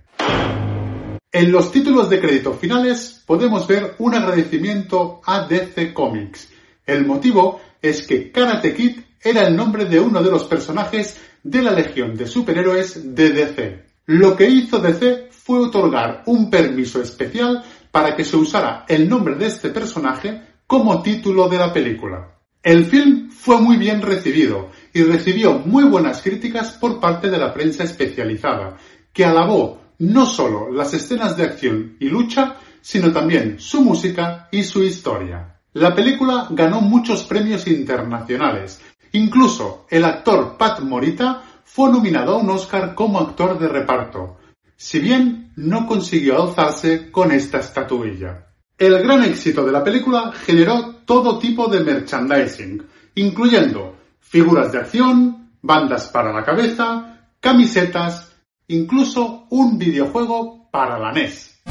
En los títulos de crédito finales podemos ver un agradecimiento a DC Comics. El motivo es que Karate Kid era el nombre de uno de los personajes de la Legión de Superhéroes de DC. Lo que hizo DC fue otorgar un permiso especial para que se usara el nombre de este personaje como título de la película. El film fue muy bien recibido y recibió muy buenas críticas por parte de la prensa especializada, que alabó no solo las escenas de acción y lucha, sino también su música y su historia. La película ganó muchos premios internacionales. Incluso el actor Pat Morita fue nominado a un Oscar como actor de reparto, si bien no consiguió alzarse con esta estatuilla. El gran éxito de la película generó todo tipo de merchandising, incluyendo figuras de acción, bandas para la cabeza, camisetas, incluso un videojuego para la NES.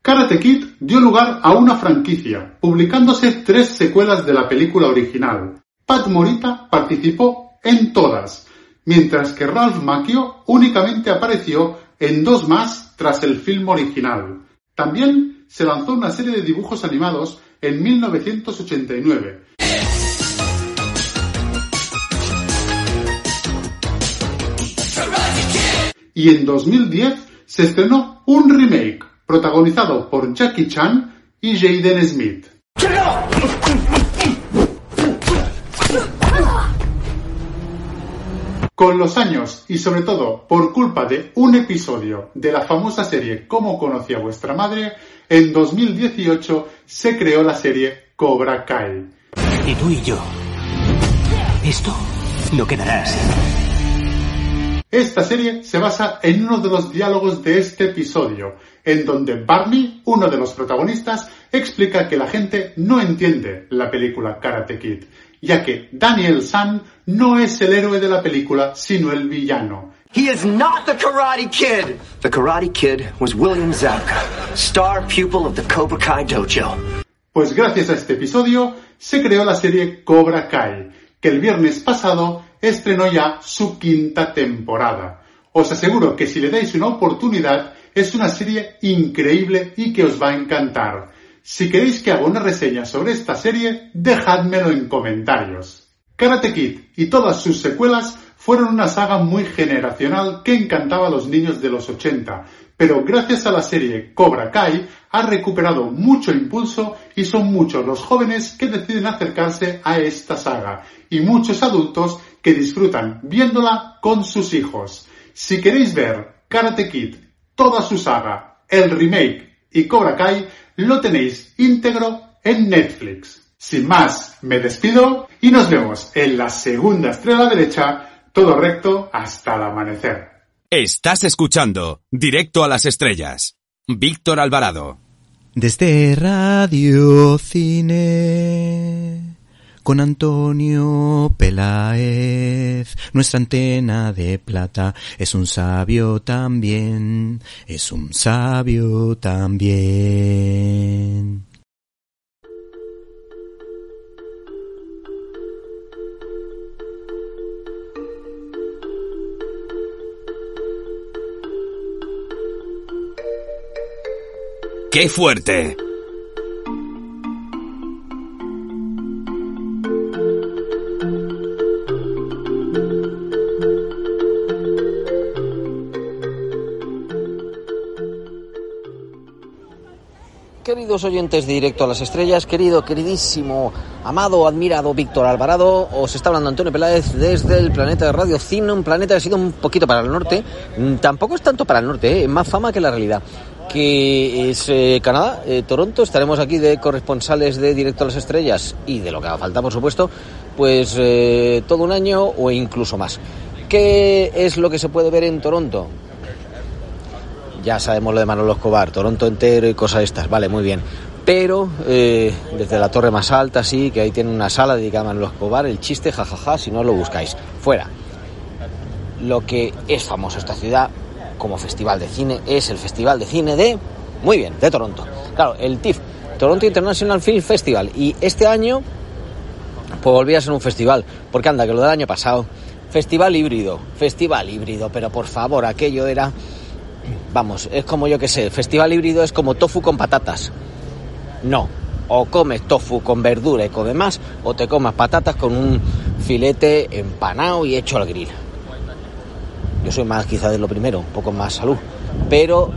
Karate Kid dio lugar a una franquicia, publicándose tres secuelas de la película original. Pat Morita participó en todas, mientras que Ralph Macchio únicamente apareció en dos más tras el film original. También se lanzó una serie de dibujos animados en 1989. Y en 2010 se estrenó un remake protagonizado por Jackie Chan y Jaden Smith. Con los años y sobre todo por culpa de un episodio de la famosa serie Cómo conocía vuestra madre, en 2018 se creó la serie Cobra Kai. Y tú y yo. Esto no quedará así. Esta serie se basa en uno de los diálogos de este episodio, en donde Barney, uno de los protagonistas, explica que la gente no entiende la película Karate Kid, ya que Daniel San no es el héroe de la película, sino el villano. He is not the Karate Kid. The Karate Kid was William Zabka, star pupil of the Cobra Kai Dojo. Pues gracias a este episodio se creó la serie Cobra Kai, que el viernes pasado estrenó ya su quinta temporada. Os aseguro que si le dais una oportunidad es una serie increíble y que os va a encantar. Si queréis que haga una reseña sobre esta serie, dejádmelo en comentarios. Karate Kid y todas sus secuelas fueron una saga muy generacional que encantaba a los niños de los 80, pero gracias a la serie Cobra Kai ha recuperado mucho impulso y son muchos los jóvenes que deciden acercarse a esta saga y muchos adultos que disfrutan viéndola con sus hijos. Si queréis ver Karate Kid, toda su saga, el remake y Cobra Kai, lo tenéis íntegro en Netflix. Sin más, me despido y nos vemos en la segunda estrella derecha, todo recto hasta el amanecer. Estás escuchando Directo a las Estrellas. Víctor Alvarado. Desde Radio Cine con Antonio Peláez, nuestra antena de plata es un sabio también, es un sabio también. ¡Qué fuerte! Queridos oyentes de Directo a las Estrellas, querido, queridísimo, amado, admirado Víctor Alvarado, os está hablando Antonio Peláez desde el planeta de Radio Cine, un planeta que ha sido un poquito para el norte, mm, tampoco es tanto para el norte, ¿eh? más fama que la realidad, que es eh, Canadá, eh, Toronto, estaremos aquí de corresponsales de Directo a las Estrellas y de lo que haga falta, por supuesto, pues eh, todo un año o incluso más. ¿Qué es lo que se puede ver en Toronto? Ya sabemos lo de Manolo Escobar, Toronto entero y cosas estas, vale, muy bien. Pero eh, desde la torre más alta, sí, que ahí tiene una sala dedicada a Manolo Escobar, el chiste, jajaja, si no lo buscáis, fuera. Lo que es famoso esta ciudad como festival de cine es el Festival de Cine de, muy bien, de Toronto. Claro, el TIFF, Toronto International Film Festival, y este año pues volvía a ser un festival, porque anda, que lo del año pasado, festival híbrido, festival híbrido, pero por favor, aquello era Vamos, es como yo que sé, festival híbrido es como tofu con patatas. No, o comes tofu con verdura y con demás, o te comas patatas con un filete empanado y hecho al grill. Yo soy más quizá de lo primero, un poco más salud, pero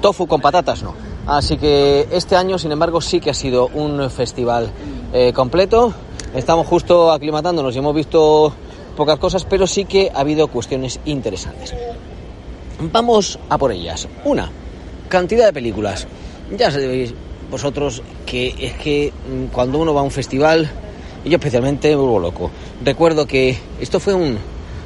tofu con patatas no. Así que este año, sin embargo, sí que ha sido un festival eh, completo. Estamos justo aclimatándonos y hemos visto pocas cosas, pero sí que ha habido cuestiones interesantes. Vamos a por ellas. Una, cantidad de películas. Ya sabéis vosotros que es que mm, cuando uno va a un festival, yo especialmente me vuelvo loco. Recuerdo que esto fue un,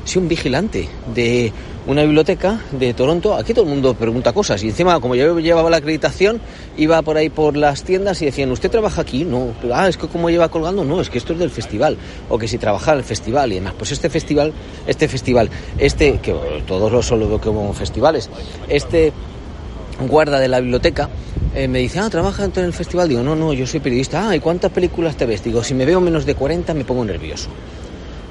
sí, un vigilante de una biblioteca de Toronto. Aquí todo el mundo pregunta cosas y encima como yo llevaba la acreditación, iba por ahí por las tiendas y decían, ¿usted trabaja aquí? No, ah, es que como lleva colgando, no, es que esto es del festival. O que si trabaja en el festival y demás. Pues este festival, este festival, este, que todos lo solo como festivales, este guarda de la biblioteca eh, me dice, ah, ¿trabaja en el festival? Digo, no, no, yo soy periodista. Ah, ¿y cuántas películas te ves? Digo, si me veo menos de 40 me pongo nervioso.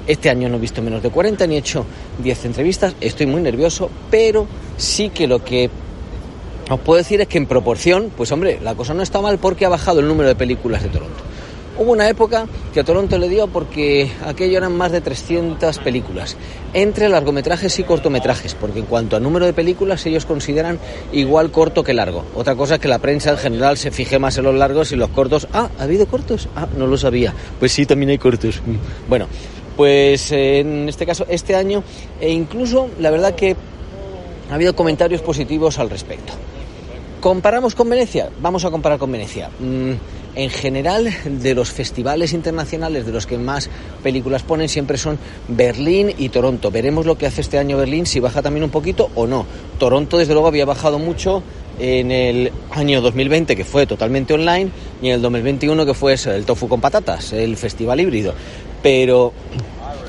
Este año no he visto menos de 40 ni he hecho 10 entrevistas, estoy muy nervioso, pero sí que lo que os puedo decir es que en proporción, pues hombre, la cosa no está mal porque ha bajado el número de películas de Toronto. Hubo una época que a Toronto le dio porque aquello eran más de 300 películas, entre largometrajes y cortometrajes, porque en cuanto a número de películas ellos consideran igual corto que largo. Otra cosa es que la prensa en general se fije más en los largos y los cortos. Ah, ¿ha habido cortos? Ah, no lo sabía. Pues sí, también hay cortos. Bueno, pues eh, en este caso, este año, e incluso la verdad que ha habido comentarios positivos al respecto. ¿Comparamos con Venecia? Vamos a comparar con Venecia. Mm, en general, de los festivales internacionales de los que más películas ponen siempre son Berlín y Toronto. Veremos lo que hace este año Berlín, si baja también un poquito o no. Toronto, desde luego, había bajado mucho en el año 2020, que fue totalmente online, y en el 2021, que fue el tofu con patatas, el festival híbrido. Pero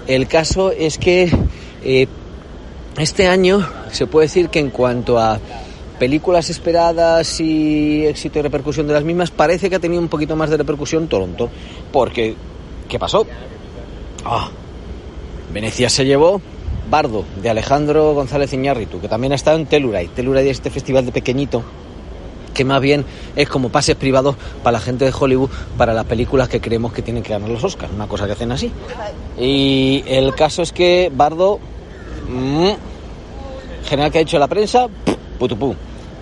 el caso es que eh, este año se puede decir que en cuanto a películas esperadas y éxito y repercusión de las mismas, parece que ha tenido un poquito más de repercusión Toronto. Porque, ¿qué pasó? Ah, Venecia se llevó Bardo, de Alejandro González Iñárritu, que también ha estado en Telluride. Telluride es este festival de pequeñito que más bien es como pases privados para la gente de Hollywood para las películas que creemos que tienen que ganar los Oscars, una cosa que hacen así. Y el caso es que Bardo, mmm, general que ha hecho la prensa, putupú.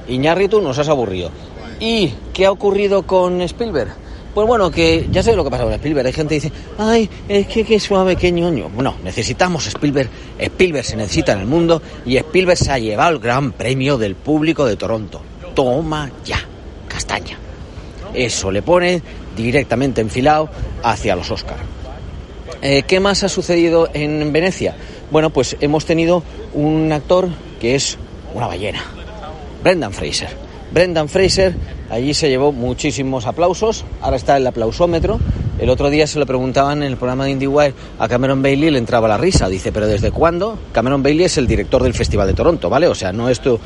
Iñárritu nos has aburrido. ¿Y qué ha ocurrido con Spielberg? Pues bueno, que ya sé lo que pasa con Spielberg. Hay gente que dice, ay, es que qué suave, qué ñoño. Bueno, necesitamos Spielberg. Spielberg se necesita en el mundo y Spielberg se ha llevado el gran premio del público de Toronto. Toma ya, castaña. Eso le pone directamente enfilado hacia los Oscars. Eh, ¿Qué más ha sucedido en Venecia? Bueno, pues hemos tenido un actor que es una ballena. Brendan Fraser. Brendan Fraser allí se llevó muchísimos aplausos, ahora está el aplausómetro. El otro día se lo preguntaban en el programa de IndieWire a Cameron Bailey, le entraba la risa. Dice, ¿pero desde cuándo? Cameron Bailey es el director del Festival de Toronto, ¿vale? O sea, no esto.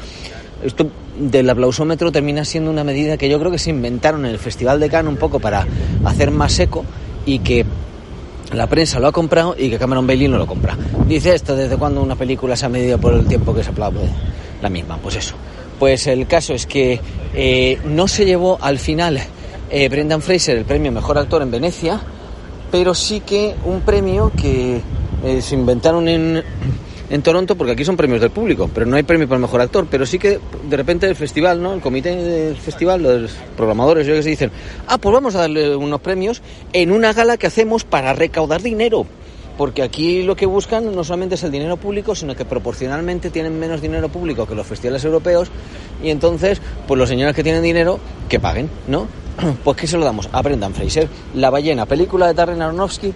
Esto del aplausómetro termina siendo una medida que yo creo que se inventaron en el Festival de Cannes un poco para hacer más seco y que la prensa lo ha comprado y que Cameron Bailey no lo compra. Dice esto, ¿desde cuándo una película se ha medido por el tiempo que se aplaude? La misma, pues eso. Pues el caso es que eh, no se llevó al final eh, Brendan Fraser el premio Mejor Actor en Venecia, pero sí que un premio que eh, se inventaron en, en Toronto, porque aquí son premios del público, pero no hay premio para el Mejor Actor, pero sí que de repente el festival, ¿no? El comité del festival, los programadores, yo que se dicen, ah, pues vamos a darle unos premios en una gala que hacemos para recaudar dinero porque aquí lo que buscan no solamente es el dinero público, sino que proporcionalmente tienen menos dinero público que los festivales europeos y entonces, pues los señores que tienen dinero, que paguen, ¿no? *clears throat* Pues que se lo damos a Brendan Fraser, La ballena, película de Darren Aronofsky,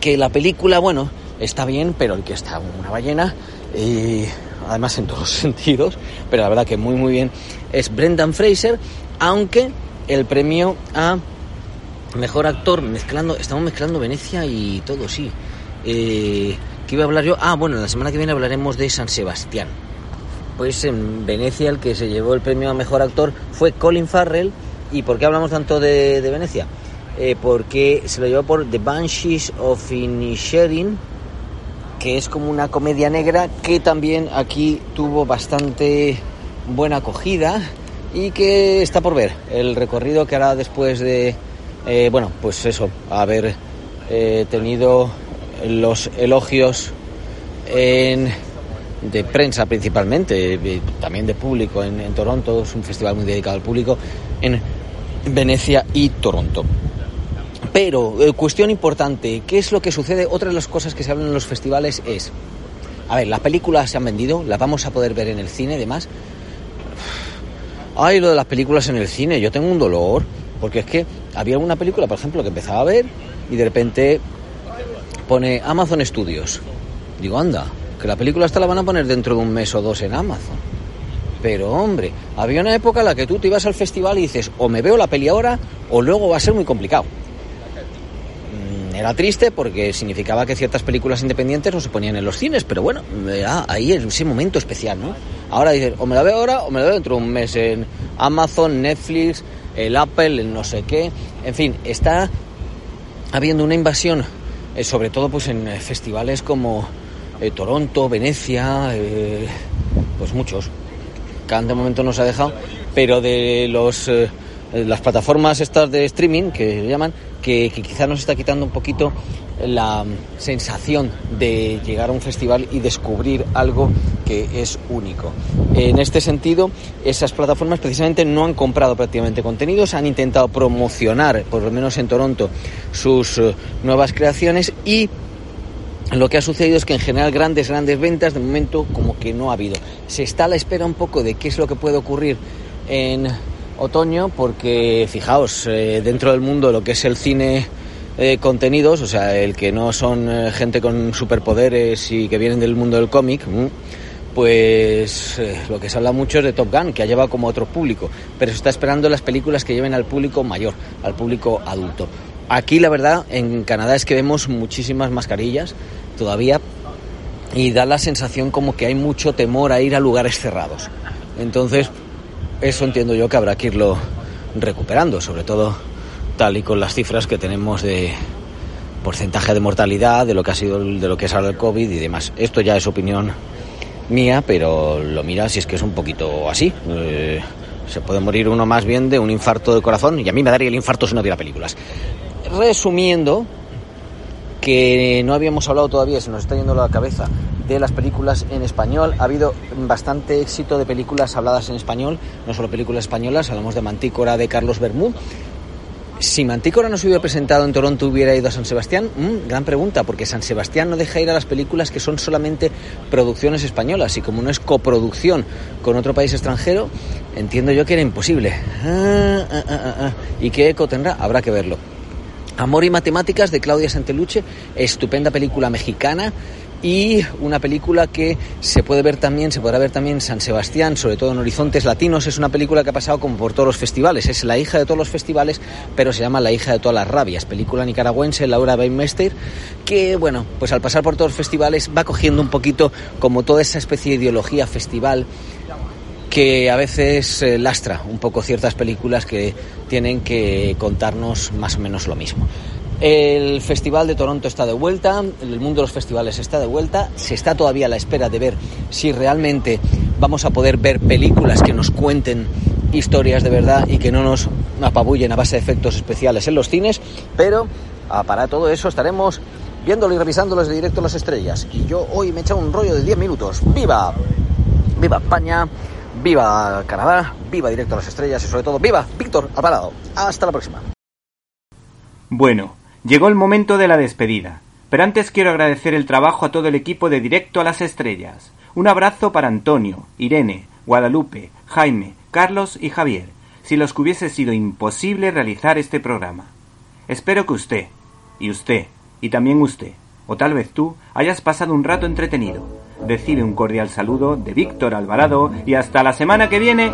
que la película, bueno, está bien, pero el que está una ballena, y además en todos los *laughs* sentidos, pero la verdad que muy muy bien, es Brendan Fraser, aunque el premio a Mejor actor, mezclando, estamos mezclando Venecia y todo, sí. Eh, ¿Qué iba a hablar yo? Ah, bueno, la semana que viene hablaremos de San Sebastián. Pues en Venecia el que se llevó el premio a Mejor Actor fue Colin Farrell. ¿Y por qué hablamos tanto de, Venecia? Eh, porque se lo llevó por The Banshees of Inisherin, que es como una comedia negra que también aquí tuvo bastante buena acogida y que está por ver el recorrido que hará después de eh, bueno, pues eso, haber eh, tenido los elogios en, de prensa principalmente, también de público en, en, Toronto, es un festival muy dedicado al público, en Venecia y Toronto. Pero, eh, cuestión importante, ¿qué es lo que sucede? Otra de las cosas que se hablan en los festivales es, a ver, las películas se han vendido, las vamos a poder ver en el cine, además. Ay, lo de las películas en el cine, yo tengo un dolor, porque es que había una película, por ejemplo, que empezaba a ver y de repente pone Amazon Studios. Digo, anda, que la película esta la van a poner dentro de un mes o dos en Amazon. Pero hombre, había una época en la que tú te ibas al festival y dices, o me veo la peli ahora o luego va a ser muy complicado. Era triste porque significaba que ciertas películas independientes no se ponían en los cines, pero bueno, ahí es ese momento especial, ¿no? Ahora dices, o me la veo ahora o me la veo dentro de un mes en Amazon, Netflix, el Apple, el no sé qué. En fin, está habiendo una invasión, eh, sobre todo pues en eh, festivales como eh, Toronto, Venecia, pues muchos. Cannes de momento nos ha dejado, pero de los las plataformas estas de streaming que llaman, que, que quizá nos está quitando un poquito la sensación de llegar a un festival y descubrir algo que es único. En este sentido, esas plataformas precisamente no han comprado prácticamente contenidos, han intentado promocionar, por lo menos en Toronto, sus eh, nuevas creaciones y lo que ha sucedido es que en general grandes, grandes ventas de momento como que no ha habido. Se está a la espera un poco de qué es lo que puede ocurrir en otoño porque fijaos, eh, dentro del mundo lo que es el cine eh, contenidos, o sea, el que no son eh, gente con superpoderes y que vienen del mundo del cómic, pues eh, lo que se habla mucho es de Top Gun, que ha llevado como otro público, pero se está esperando las películas que lleven al público mayor, al público adulto. Aquí la verdad, en Canadá es que vemos muchísimas mascarillas todavía y da la sensación como que hay mucho temor a ir a lugares cerrados. Entonces, eso entiendo yo que habrá que irlo recuperando, sobre todo tal y con las cifras que tenemos de porcentaje de mortalidad, de lo que ha sido de lo que es ahora el COVID y demás. Esto ya es opinión mía, pero lo mira si es que es un poquito así. Eh, se puede morir uno más bien de un infarto de corazón y a mí me daría el infarto si no viera películas. Resumiendo, que no habíamos hablado todavía, se nos está yendo la cabeza, de las películas en español. Ha habido bastante éxito de películas habladas en español, no solo películas españolas, hablamos de Mantícora de Carlos Bermúdez. Si Mantícora no se hubiera presentado en Toronto, ¿hubiera ido a San Sebastián? Mm, gran pregunta, porque San Sebastián no deja ir a las películas que son solamente producciones españolas y como no es coproducción con otro país extranjero, entiendo yo que era imposible. Ah, ah, ah, ah. ¿Y qué eco tendrá? Habrá que verlo. Amor y Matemáticas de Claudia Santeluche, estupenda película mexicana y una película que se puede ver también, se podrá ver también en San Sebastián, sobre todo en Horizontes Latinos. Es una película que ha pasado como por todos los festivales. Es la hija de todos los festivales, pero se llama La hija de todas las rabias. Película nicaragüense, Laura Weinmeister, que, bueno, pues al pasar por todos los festivales va cogiendo un poquito como toda esa especie de ideología festival que a veces eh, lastra un poco ciertas películas que tienen que contarnos más o menos lo mismo. El Festival de Toronto está de vuelta, el mundo de los festivales está de vuelta, se está todavía a la espera de ver si realmente vamos a poder ver películas que nos cuenten historias de verdad y que no nos apabullen a base de efectos especiales en los cines, pero ah, para todo eso estaremos viéndolo y revisándolo desde directo a las estrellas. Y yo hoy me he echado un rollo de 10 minutos. ¡Viva! ¡Viva España! ¡Viva Canadá! ¡Viva directo a las estrellas! Y sobre todo, ¡viva Víctor Alvarado! Hasta la próxima. Bueno, llegó el momento de la despedida. Pero antes quiero agradecer el trabajo a todo el equipo de Directo a las Estrellas. Un abrazo para Antonio, Irene, Guadalupe, Jaime, Carlos y Javier, si los que hubiese sido imposible realizar este programa. Espero que usted, y usted, y también usted, o tal vez tú, hayas pasado un rato entretenido recibe un cordial saludo de Víctor Alvarado y hasta la semana que viene.